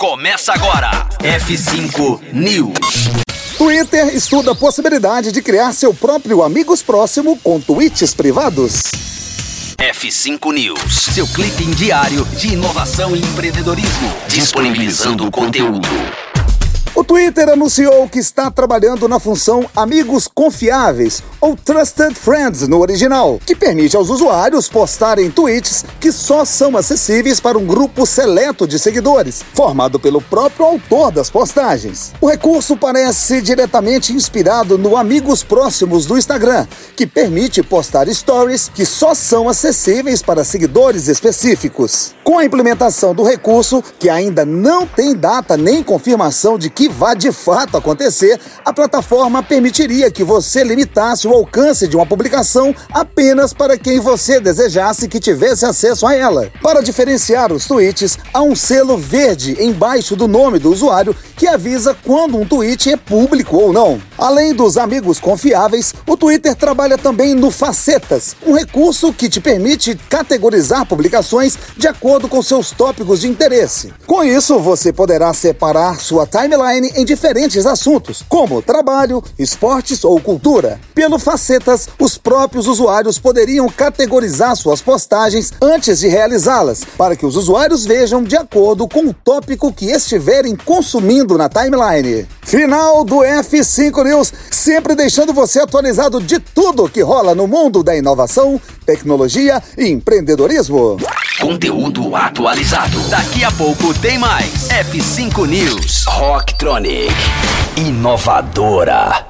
Começa agora. F5 News. Twitter estuda a possibilidade de criar seu próprio Amigos Próximo com tweets privados. F5 News, seu clipe diário de inovação e empreendedorismo, disponibilizando o conteúdo. Twitter anunciou que está trabalhando na função Amigos Confiáveis, ou Trusted Friends no original, que permite aos usuários postarem tweets que só são acessíveis para um grupo seleto de seguidores, formado pelo próprio autor das postagens. O recurso parece diretamente inspirado no Amigos Próximos do Instagram, que permite postar stories que só são acessíveis para seguidores específicos. Com a implementação do recurso, que ainda não tem data nem confirmação de que vá de fato acontecer, a plataforma permitiria que você limitasse o alcance de uma publicação apenas para quem você desejasse que tivesse acesso a ela. Para diferenciar os tweets, há um selo verde embaixo do nome do usuário que avisa quando um tweet é público ou não. Além dos amigos confiáveis, o Twitter trabalha também no Facetas, um recurso que te permite categorizar publicações de acordo com seus tópicos de interesse. Com isso, você poderá separar sua timeline em diferentes assuntos, como trabalho, esportes ou cultura. Pelo Facetas, os próprios usuários poderiam categorizar suas postagens antes de realizá-las, para que os usuários vejam de acordo com o tópico que estiverem consumindo na timeline. Final do F5 News, sempre deixando você atualizado de tudo que rola no mundo da inovação, tecnologia e empreendedorismo. Conteúdo atualizado. Daqui a pouco tem mais. F5 News. Rocktronic. Inovadora.